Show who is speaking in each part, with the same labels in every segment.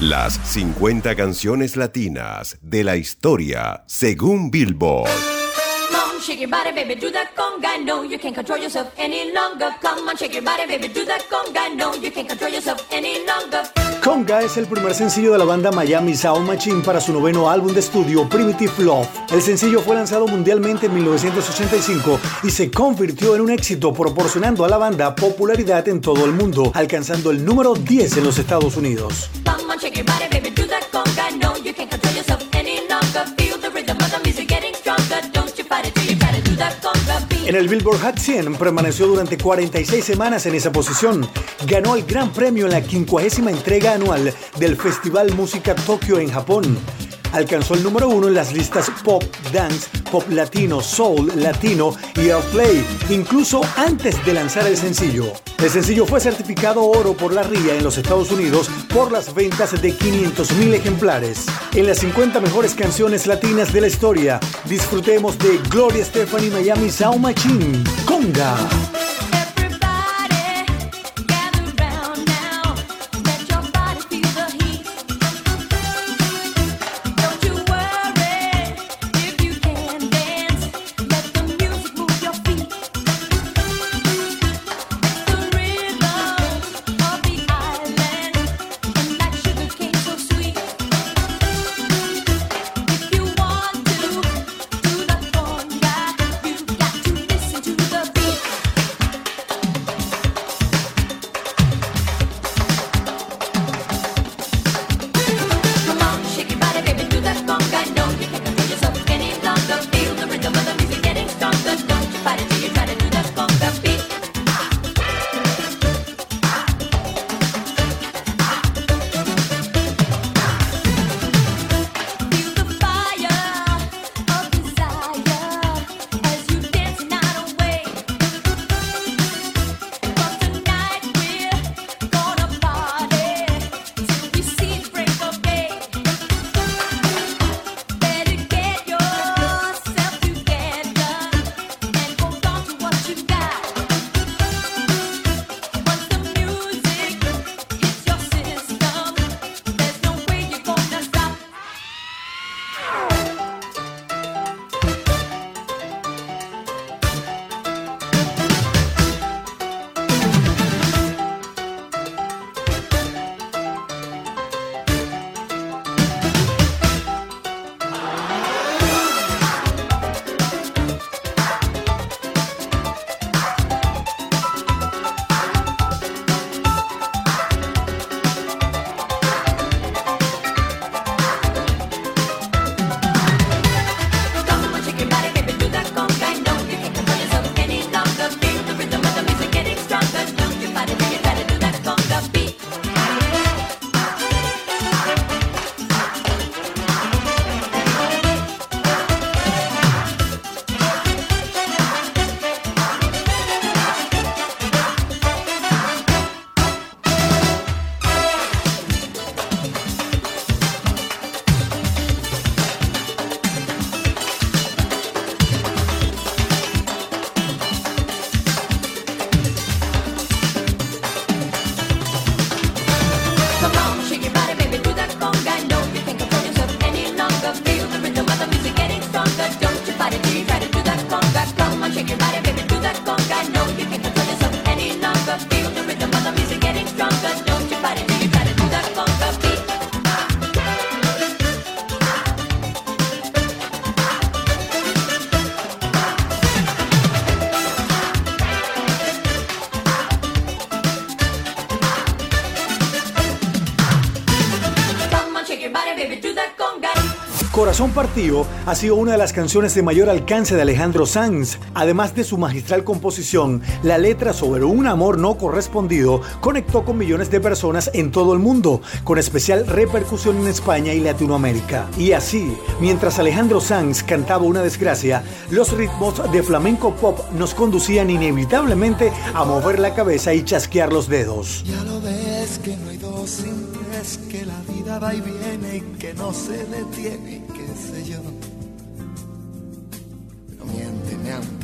Speaker 1: Las 50 canciones latinas de la historia según Billboard.
Speaker 2: Conga
Speaker 3: es el primer sencillo de la banda Miami Sound Machine para su noveno álbum de estudio Primitive Love. El sencillo fue lanzado mundialmente en 1985 y se convirtió en un éxito proporcionando a la banda popularidad en todo el mundo, alcanzando el número 10 en los Estados Unidos. En el Billboard Hot 100 permaneció durante 46 semanas en esa posición. Ganó el gran premio en la 50 entrega anual del Festival Música Tokio en Japón. Alcanzó el número uno en las listas Pop, Dance, Pop Latino, Soul, Latino y Airplay, incluso antes de lanzar el sencillo. El sencillo fue certificado oro por la RIA en los Estados Unidos por las ventas de 500.000 ejemplares. En las 50 mejores canciones latinas de la historia, disfrutemos de Gloria Stephanie Miami Sound Machine, Conga. Ha sido una de las canciones de mayor alcance de Alejandro Sanz. Además de su magistral composición, la letra sobre un amor no correspondido conectó con millones de personas en todo el mundo, con especial repercusión en España y Latinoamérica. Y así, mientras Alejandro Sanz cantaba una desgracia, los ritmos de flamenco pop nos conducían inevitablemente a mover la cabeza y chasquear los dedos.
Speaker 4: Ya lo ves que no hay dos sin tres, que la vida va y viene y que no se detiene,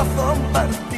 Speaker 4: corazón partido.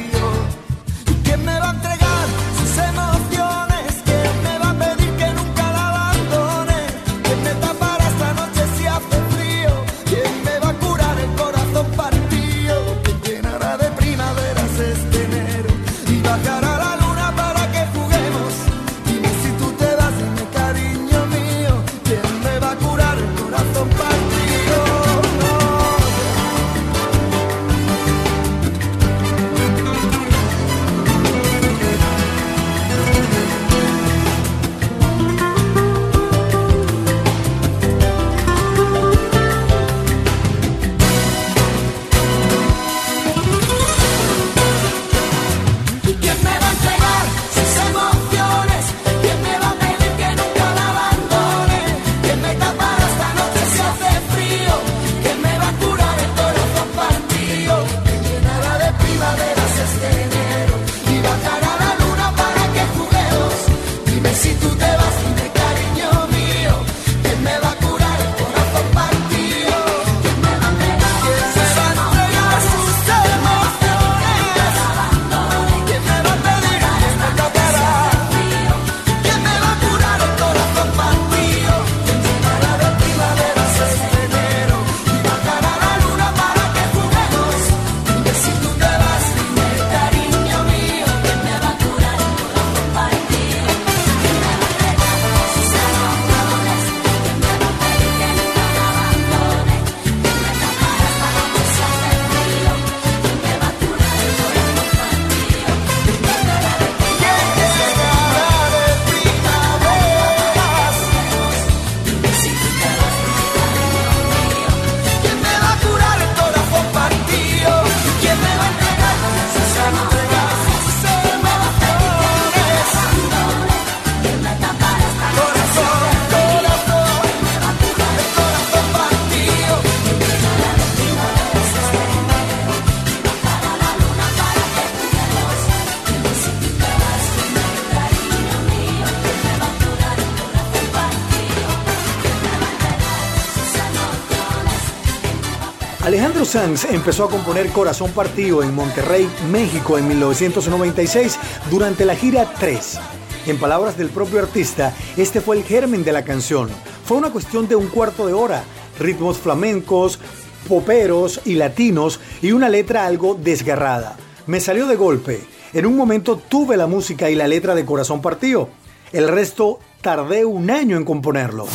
Speaker 3: Alejandro Sanz empezó a componer Corazón Partido en Monterrey, México en 1996 durante la gira 3. En palabras del propio artista, este fue el germen de la canción. Fue una cuestión de un cuarto de hora, ritmos flamencos, poperos y latinos y una letra algo desgarrada. Me salió de golpe. En un momento tuve la música y la letra de Corazón Partido. El resto tardé un año en componerlo.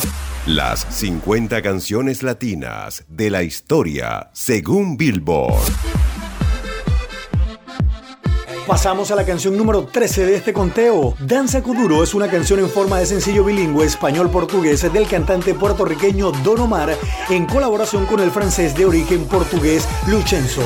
Speaker 1: Las 50 canciones latinas de la historia según Billboard.
Speaker 3: Pasamos a la canción número 13 de este conteo. Danza Cuduro es una canción en forma de sencillo bilingüe español-portugués del cantante puertorriqueño Don Omar en colaboración con el francés de origen portugués Luchenzo.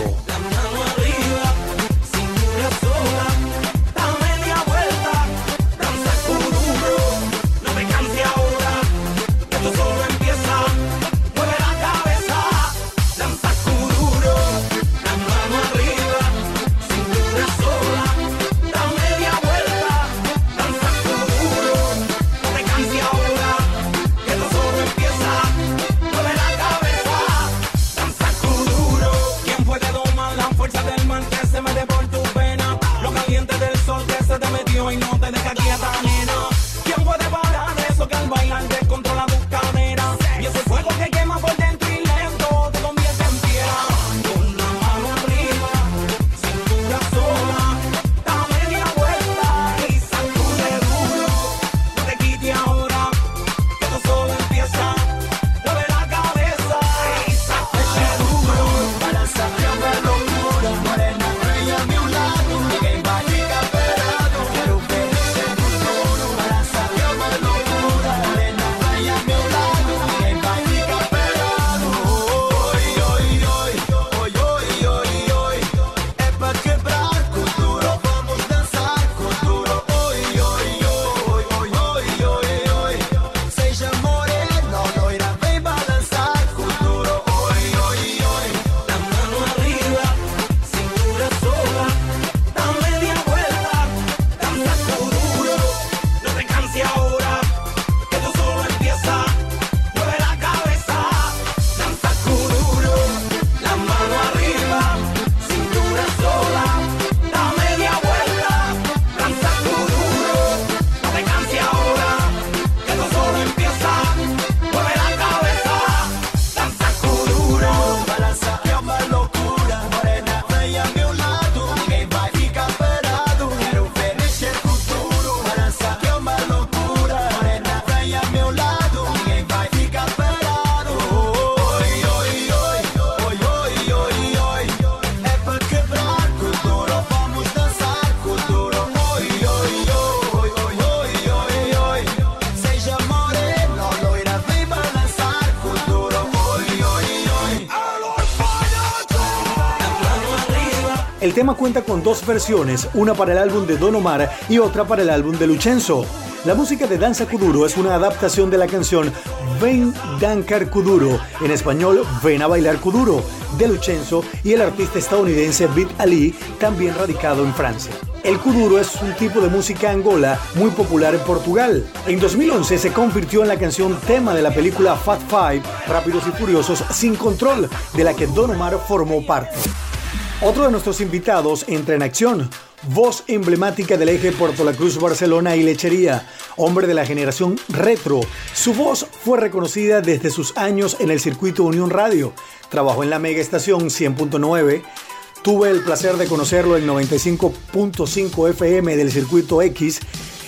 Speaker 3: El tema cuenta con dos versiones, una para el álbum de Don Omar y otra para el álbum de Luchenzo. La música de Danza Kuduro es una adaptación de la canción Ven Dankar Kuduro, en español Ven a bailar Kuduro, de Luchenzo y el artista estadounidense Beat Ali, también radicado en Francia. El kuduro es un tipo de música angola muy popular en Portugal. En 2011 se convirtió en la canción tema de la película Fat Five, Rápidos y Furiosos sin control, de la que Don Omar formó parte. Otro de nuestros invitados entra en acción. Voz emblemática del eje Puerto La Cruz, Barcelona y Lechería. Hombre de la generación retro. Su voz fue reconocida desde sus años en el circuito Unión Radio. Trabajó en la mega estación 100.9. Tuve el placer de conocerlo en 95.5 FM del circuito X.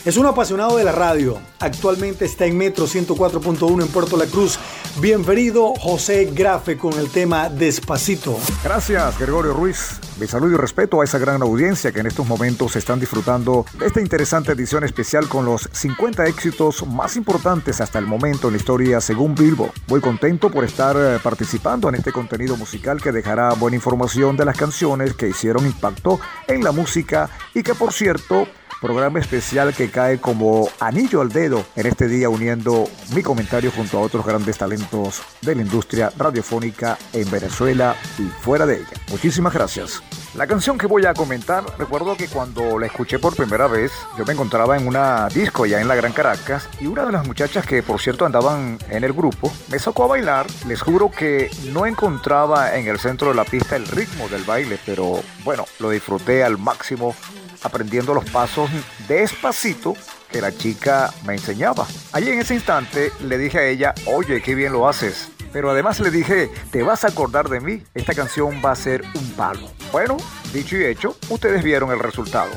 Speaker 3: Es un apasionado de la radio. Actualmente está en Metro 104.1 en Puerto La Cruz. Bienvenido José Grafe con el tema Despacito.
Speaker 5: Gracias, Gregorio Ruiz. Mi saludo y respeto a esa gran audiencia que en estos momentos están disfrutando de esta interesante edición especial con los 50 éxitos más importantes hasta el momento en la historia según Bilbo. Muy contento por estar eh, participando en este contenido musical que dejará buena información de las canciones que hicieron impacto en la música y que por cierto programa especial que cae como anillo al dedo en este día uniendo mi comentario junto a otros grandes talentos de la industria radiofónica en Venezuela y fuera de ella. Muchísimas gracias. La canción que voy a comentar, recuerdo que cuando la escuché por primera vez, yo me encontraba en una disco ya en la Gran Caracas y una de las muchachas que por cierto andaban en el grupo me sacó a bailar. Les juro que no encontraba en el centro de la pista el ritmo del baile, pero bueno, lo disfruté al máximo aprendiendo los pasos despacito que la chica me enseñaba. Allí en ese instante le dije a ella, oye, qué bien lo haces. Pero además le dije, te vas a acordar de mí, esta canción va a ser un palo. Bueno, dicho y hecho, ustedes vieron el resultado.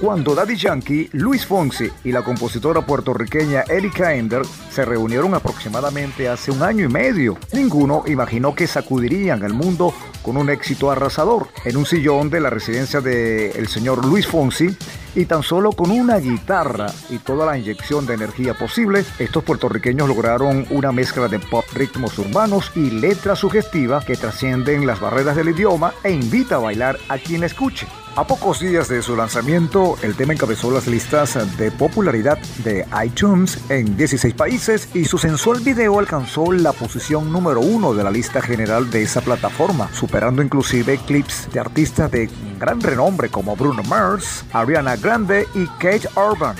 Speaker 5: Cuando Daddy Yankee, Luis Fonsi y la compositora puertorriqueña Erika Ender se reunieron aproximadamente hace un año y medio, ninguno imaginó que sacudirían el mundo con un éxito arrasador en un sillón de la residencia del señor Luis Fonsi y tan solo con una guitarra y toda la inyección de energía posible, estos puertorriqueños lograron una mezcla de pop, ritmos urbanos y letras sugestivas que trascienden las barreras del idioma e invita a bailar a quien escuche. A pocos días de su lanzamiento, el tema encabezó las listas de popularidad de iTunes en 16 países y su sensual video alcanzó la posición número uno de la lista general de esa plataforma, superando inclusive clips de artistas de gran renombre como Bruno Mars, Ariana Grande y Kate Urban.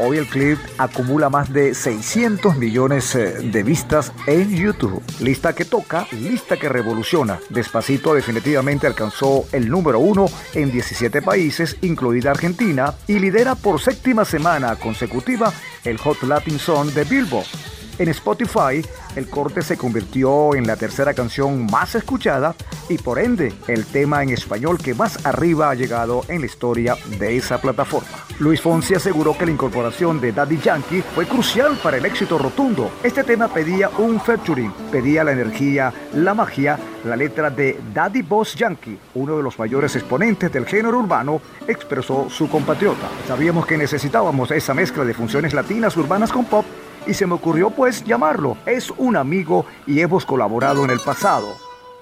Speaker 5: Hoy el clip acumula más de 600 millones eh, de vistas en YouTube. Lista que toca, lista que revoluciona. Despacito definitivamente alcanzó el número uno en 17 países, incluida Argentina, y lidera por séptima semana consecutiva el Hot Latin Song de Billboard. En Spotify, el corte se convirtió en la tercera canción más escuchada y por ende el tema en español que más arriba ha llegado en la historia de esa plataforma. Luis Fonsi aseguró que la incorporación de Daddy Yankee fue crucial para el éxito rotundo. Este tema pedía un featuring, pedía la energía, la magia, la letra de Daddy Boss Yankee, uno de los mayores exponentes del género urbano, expresó su compatriota. Sabíamos que necesitábamos esa mezcla de funciones latinas urbanas con pop y se me ocurrió pues llamarlo. Es un amigo y hemos colaborado en el pasado.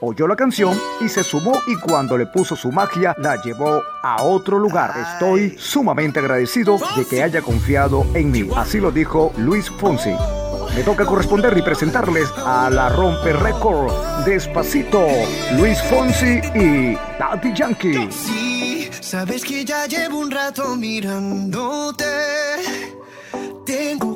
Speaker 5: Oyó la canción y se sumó y cuando le puso su magia la llevó a otro lugar. Estoy sumamente agradecido de que haya confiado en mí. Así lo dijo Luis Fonsi. Me toca corresponder y presentarles a la Rompe Record Despacito, Luis Fonsi y Daddy Yankee.
Speaker 6: Sí, sabes que ya llevo un rato mirándote. Tengo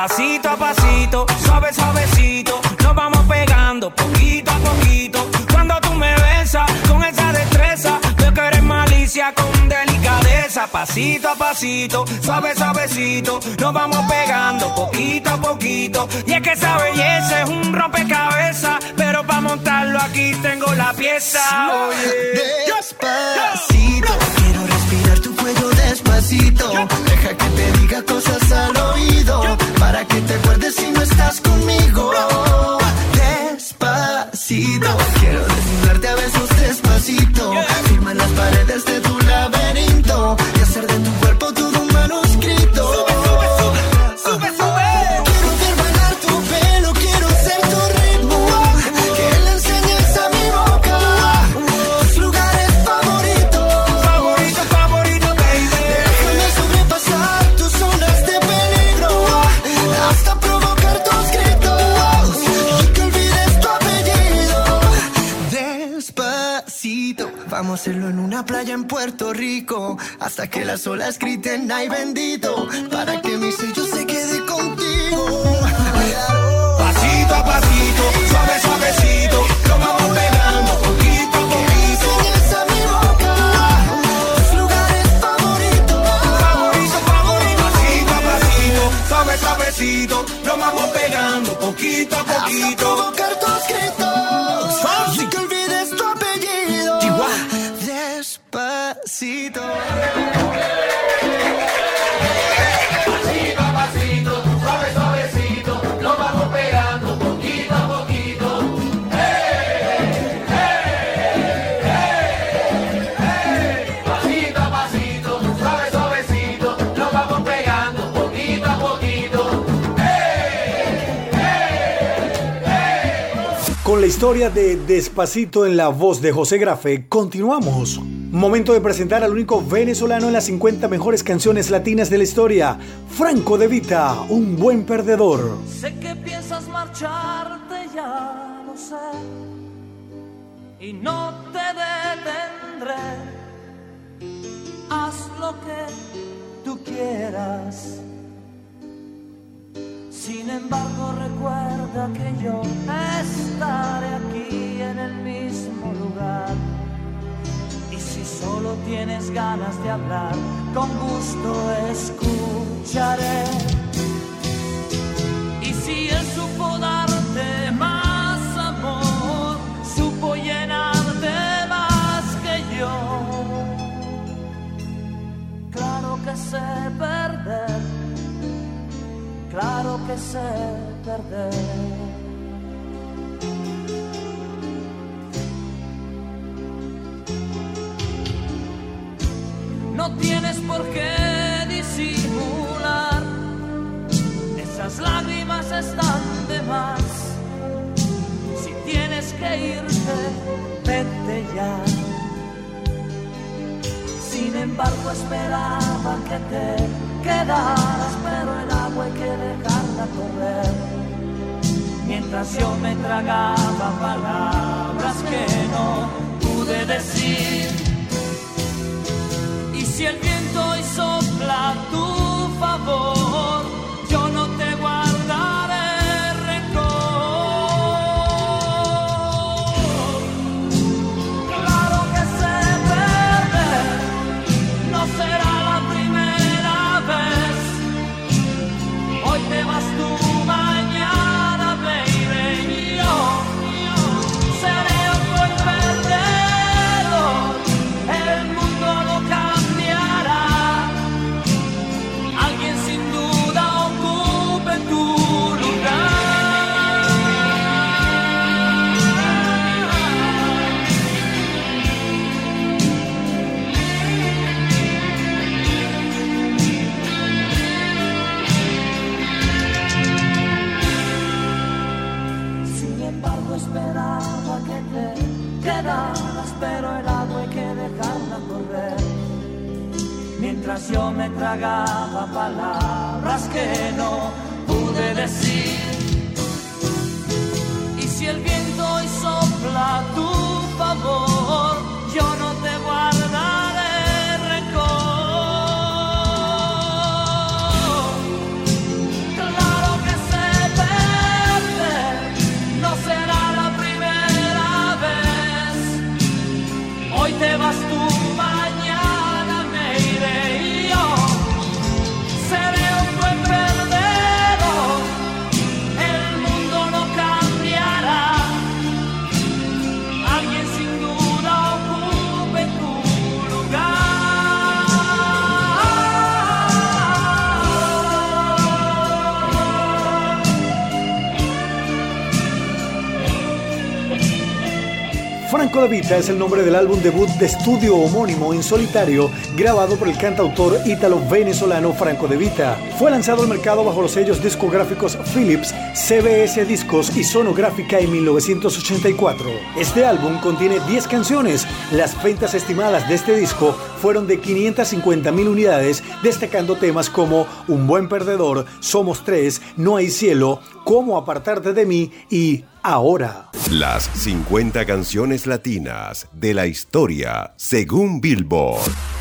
Speaker 7: Pasito a pasito, suave, suavecito. Nos vamos pegando poquito a poquito. Cuando tú me besas con esa destreza, veo que eres malicia con delicadeza. Pasito a pasito, suave, suavecito. Nos vamos pegando poquito a poquito. Y es que esa belleza es un rompecabezas. Pero para montarlo aquí tengo la pieza. Oye.
Speaker 6: Despacito, despacito. Deja que te diga cosas al oído para que te acuerdes si no estás conmigo. Despacito, quiero desnudarte a besos despacito. hasta que las olas griten ay bendito para que mi sello se
Speaker 7: quede contigo.
Speaker 6: Pasito a pasito, suave suavecito, lo vamos pegando poquito a poquito. Sigues a mi boca, tus lugares favoritos,
Speaker 7: favorito favorito.
Speaker 6: Pasito a pasito, suave
Speaker 7: suavecito, lo vamos pegando poquito a poquito.
Speaker 3: Historia de Despacito en la voz de José Grafe, continuamos. Momento de presentar al único venezolano en las 50 mejores canciones latinas de la historia, Franco De Vita, un buen perdedor.
Speaker 8: Sé que piensas marcharte, ya lo sé. Y no te detendré. Haz lo que tú quieras. Sin embargo, recuerda que yo estaré aquí en el mismo lugar. Y si solo tienes ganas de hablar, con gusto escucharé. Sé perder. No tienes por qué disimular, esas lágrimas están de más. Si tienes que irte, vete ya. Sin embargo, esperaba que te quedaras, pero el agua hay que dejarla correr. Mientras yo me tragaba palabras que no pude decir. Y si el viento hoy sopla tu favor, Yo me tragaba palabras que no pude decir. Y si el viento hoy sopla a
Speaker 3: Franco De Vita es el nombre del álbum debut de estudio homónimo en solitario grabado por el cantautor ítalo-venezolano Franco De Vita. Fue lanzado al mercado bajo los sellos discográficos Philips, CBS Discos y Sonográfica en 1984. Este álbum contiene 10 canciones. Las ventas estimadas de este disco fueron de 550 mil unidades, destacando temas como Un buen perdedor, Somos tres, No hay cielo, Cómo apartarte de mí y Ahora.
Speaker 1: Las 50 canciones latinas de la historia según Billboard.